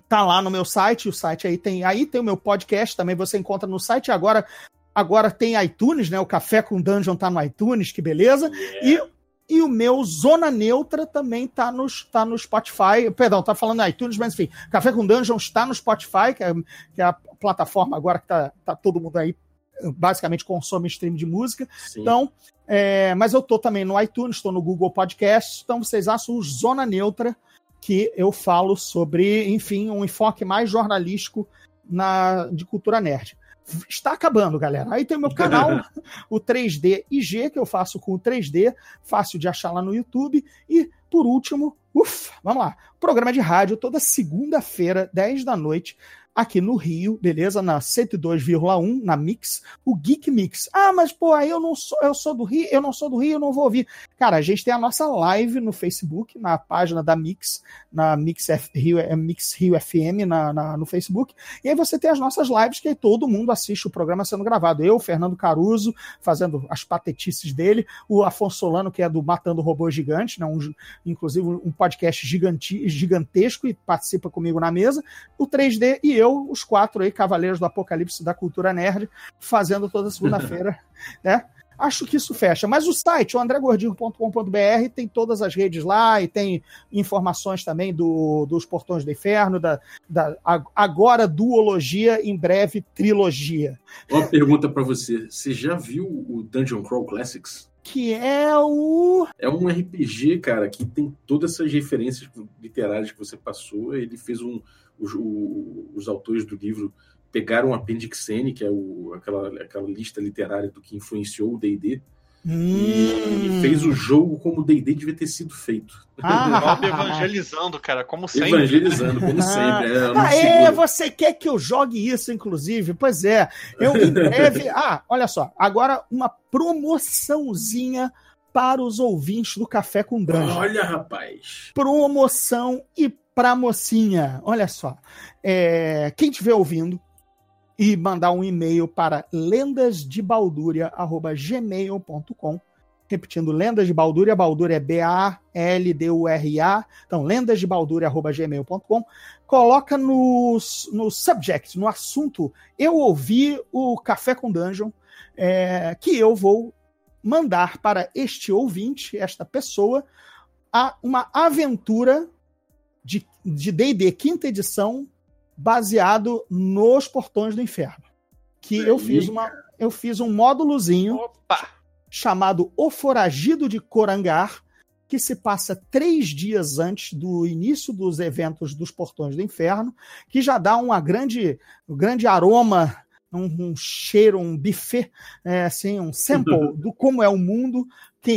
tá lá no meu site, o site aí tem, aí tem o meu podcast também, você encontra no site agora agora tem iTunes, né? O Café com Dungeon tá no iTunes, que beleza. Yeah. E e o meu Zona Neutra também tá no, tá no Spotify. Perdão, tá falando iTunes, mas enfim, Café com Dungeon está no Spotify, que é, que é a plataforma agora que tá, tá todo mundo aí basicamente consome stream de música. Sim. Então, é, mas eu tô também no iTunes, estou no Google Podcast. Então vocês acham o Zona Neutra, que eu falo sobre, enfim, um enfoque mais jornalístico na, de cultura nerd está acabando, galera. Aí tem o meu canal, o 3D IG, que eu faço com o 3D, fácil de achar lá no YouTube. E, por último, ufa, vamos lá, programa de rádio toda segunda-feira, 10 da noite, aqui no Rio, beleza? Na 102,1, na Mix, o Geek Mix. Ah, mas pô, aí eu não sou, eu sou do Rio, eu não sou do Rio, eu não vou ouvir. Cara, a gente tem a nossa live no Facebook, na página da Mix, na Mix F, Rio, é Mix Rio FM na, na, no Facebook. E aí você tem as nossas lives que aí todo mundo assiste o programa sendo gravado. Eu, Fernando Caruso, fazendo as patetices dele, o Afonso Solano, que é do Matando Robô Gigante, né? Um, inclusive um podcast gigante, gigantesco e participa comigo na mesa, o 3D e eu eu, os quatro aí, Cavaleiros do Apocalipse da Cultura Nerd, fazendo toda segunda-feira, [laughs] né? Acho que isso fecha. Mas o site, o andregordinho.com.br, tem todas as redes lá e tem informações também do, dos Portões do Inferno, da, da agora duologia, em breve trilogia. Uma pergunta para você: você já viu o Dungeon Crawl Classics? Que é o. É um RPG, cara, que tem todas essas referências literárias que você passou. Ele fez um, os, o, os autores do livro pegaram o Appendix N, que é o, aquela, aquela lista literária do que influenciou o D&D, hum. e fez o jogo como o D&D devia ter sido feito. Ah, [laughs] evangelizando, cara, como sempre. Evangelizando, como sempre. É, ah, é, você quer que eu jogue isso, inclusive? Pois é. Eu em [laughs] breve... ah, olha só, agora uma promoçãozinha para os ouvintes do Café com Dungeon. Olha, rapaz. Promoção e pra mocinha. Olha só. É, quem estiver ouvindo e mandar um e-mail para lendasdebaldúria.gmail.com Repetindo, Lendas de Baldúria, Baldúria é B-A-L-D-U-R-A. Então, lendasdebaldúria.gmail.com. Coloca no, no subject, no assunto, eu ouvi o Café com Dungeon, é, que eu vou mandar para este ouvinte, esta pessoa, a, uma aventura de D&D quinta edição baseado nos Portões do Inferno. Que eu fiz uma eu fiz um módulozinho Opa! chamado O Foragido de Corangar, que se passa três dias antes do início dos eventos dos Portões do Inferno, que já dá uma grande, um grande aroma, um, um cheiro, um buffet, é, assim, um sample [laughs] do como é o mundo.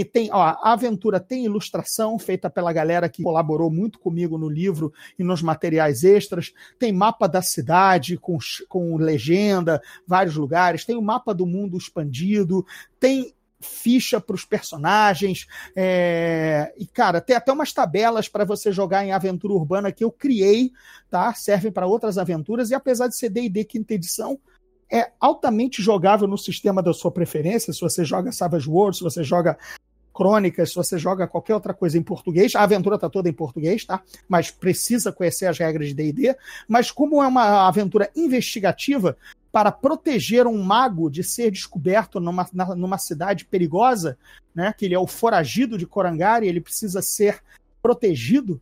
Tem, ó, a aventura tem ilustração feita pela galera que colaborou muito comigo no livro e nos materiais extras. Tem mapa da cidade com, com legenda, vários lugares. Tem o mapa do mundo expandido. Tem ficha para os personagens. É... E, cara, tem até umas tabelas para você jogar em aventura urbana que eu criei, tá? Servem para outras aventuras. E apesar de ser DD quinta edição, é altamente jogável no sistema da sua preferência. Se você joga Savage World, se você joga Crônicas, se você joga qualquer outra coisa em português, a aventura está toda em português, tá? Mas precisa conhecer as regras de D&D. Mas como é uma aventura investigativa, para proteger um mago de ser descoberto numa, na, numa cidade perigosa, né? Que ele é o foragido de Corangari, ele precisa ser protegido,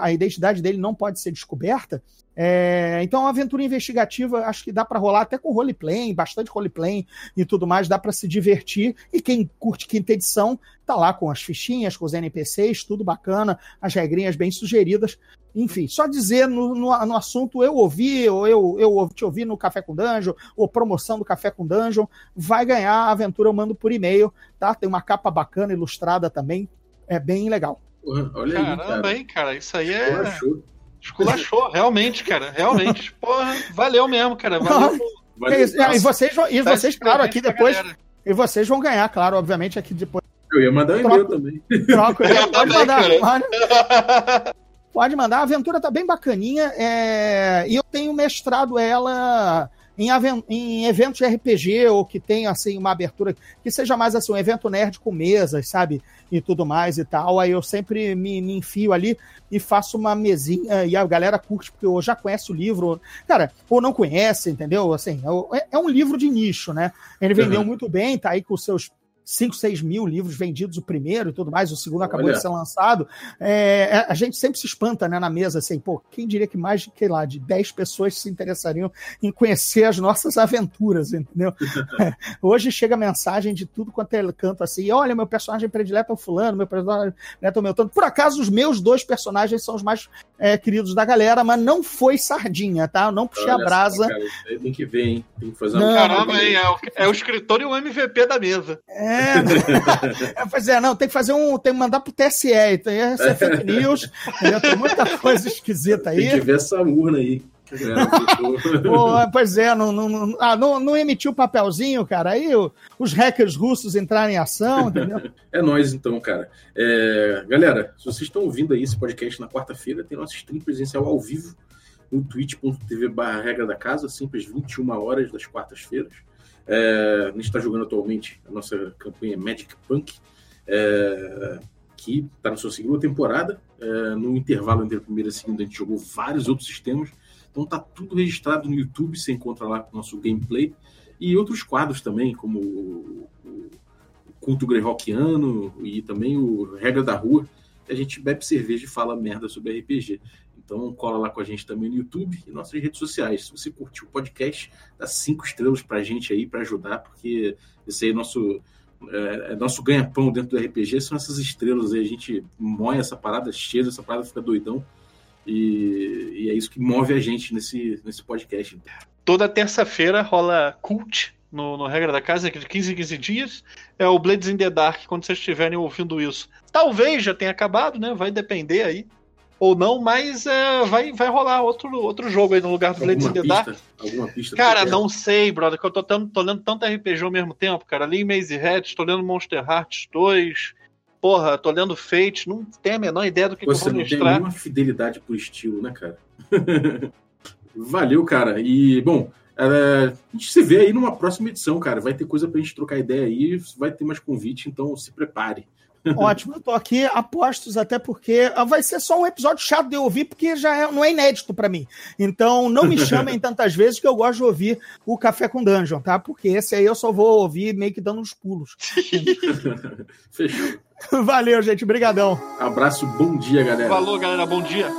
a identidade dele não pode ser descoberta. É, então, uma aventura investigativa, acho que dá para rolar até com roleplay, bastante roleplay e tudo mais, dá para se divertir. E quem curte quinta edição, tá lá com as fichinhas, com os NPCs, tudo bacana, as regrinhas bem sugeridas. Enfim, só dizer no, no, no assunto eu ouvi, ou eu, eu te ouvi no Café com Dungeon, ou promoção do Café com Dungeon, vai ganhar a aventura, eu mando por e-mail, tá? Tem uma capa bacana, ilustrada também, é bem legal. Porra, olha Caramba, aí, cara. hein, cara, isso aí é. Esculachou. Esculachou, realmente, cara, realmente. [laughs] Porra, valeu mesmo, cara. Valeu. Valeu. É e vocês, vão- e Tá vocês claro, aqui depois, e vocês vão ganhar, claro, obviamente, aqui depois. Eu ia mandar um e-mail também. Troco, [laughs] Eu pode também, mandar, pode, pode mandar. A aventura tá bem bacaninha. é, E eu tenho mestrado ela em, em eventos de RPG, ou que tenha assim, uma abertura que seja mais assim, um evento nerd com mesas, sabe? E tudo mais e tal. Aí eu sempre me, me enfio ali e faço uma mesinha e a galera curte, porque eu já conhece o livro. Cara, ou não conhece, entendeu? Assim, é- é um livro de nicho, né? Ele vendeu Uhum. muito bem, tá aí com os seus 5, 6 mil livros vendidos o primeiro e tudo mais, o segundo acabou Olha. de ser lançado. É, a gente sempre se espanta né, na mesa, assim, pô, quem diria que mais de, sei lá, de 10 pessoas se interessariam em conhecer as nossas aventuras, entendeu? [laughs] Hoje chega mensagem de tudo quanto é canto assim, olha, meu personagem predileto é o fulano, meu personagem predileto é o meu tanto. Por acaso, os meus dois personagens são os mais é, queridos da galera, mas não foi sardinha, tá? Eu não puxei a Olha brasa. só, cara, tem que ver, hein? Tem que fazer Não, uma Caramba, hein? É o, é o escritor e o MVP da mesa. É, é, pois [laughs] é, não, tem que fazer um. Tem que mandar pro TSE, então ia ser fake news, entendeu? tem muita coisa esquisita Tem que aí. ver essa urna aí. que a galera botou. Pô, pois é, não, não, não, ah, não, não emitiu o papelzinho, cara. Aí o- os hackers russos entraram em ação, entendeu? [laughs] É nóis, então, cara. É, galera, se vocês estão ouvindo aí esse podcast na quarta-feira, tem nosso stream presencial ao vivo no twitch.tv barra regra da casa, sempre às 21 horas das quartas-feiras. É, a gente está jogando atualmente a nossa campanha Magic Punk, é, que está na sua segunda temporada. É, no intervalo entre a primeira e a segunda, a gente jogou vários outros sistemas. Então tá tudo registrado no YouTube, você encontra lá o nosso gameplay. E outros quadros também, como o, o Culto Greyhawkiano e também o Regra da Rua, a gente bebe cerveja e fala merda sobre RPG. Então cola lá com a gente também no YouTube e nossas redes sociais. Se você curtiu o podcast, dá cinco estrelas pra gente aí para ajudar, porque esse aí é nosso é, é nosso ganha-pão dentro do RPG são essas estrelas aí. A gente moe essa parada, cheira essa parada, fica doidão. E, e é isso que move a gente nesse, nesse podcast. Toda terça-feira rola cult no, no Regra da Casa, de 15 em 15 dias. É o Blades in the Dark, quando vocês estiverem ouvindo isso. Talvez já tenha acabado, né? Vai depender aí. Ou não, mas é, vai, vai rolar outro, outro jogo aí no lugar do Blades in the Dark. Alguma pista? Cara, você não sei, brother, que eu tô, tendo- tô lendo tanto RPG ao mesmo tempo, cara. Li Maze Hat, tô lendo Monster Hearts 2. porra, tô lendo Fate, não tem a menor ideia do que, Você que eu não vou tem mostrar. nenhuma fidelidade pro estilo, né, cara? [laughs] Valeu, cara. E, bom, é, a gente se vê aí numa próxima edição, cara. Vai ter coisa pra gente trocar ideia aí, vai ter mais convite, então se prepare. [laughs] Ótimo, eu tô aqui apostos até porque ah, vai ser só um episódio chato de eu ouvir, porque já é- não é inédito pra mim. Então não me [laughs] chamem tantas vezes que eu gosto de ouvir o Café com Dungeon, tá? Porque esse aí eu só vou ouvir meio que dando uns pulos. [laughs] Fechou. Valeu, gente. Brigadão. Abraço, bom dia, galera. Falou, galera, bom dia.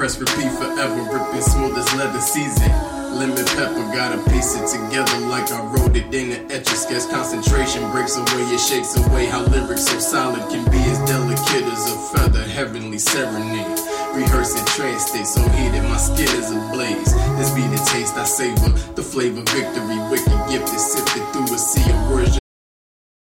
Press repeat forever, ripping smooth as leather season. Lemon pepper, gotta piece it together like I wrote it in an etch a sketch. Concentration breaks away, it shakes away how lyrics so solid can be as delicate as a feather, heavenly serenade. Rehearsing trance state, so heated, my skin is ablaze. This be the taste I savor, the flavor, victory, wicked gift is sifted through a sea of words.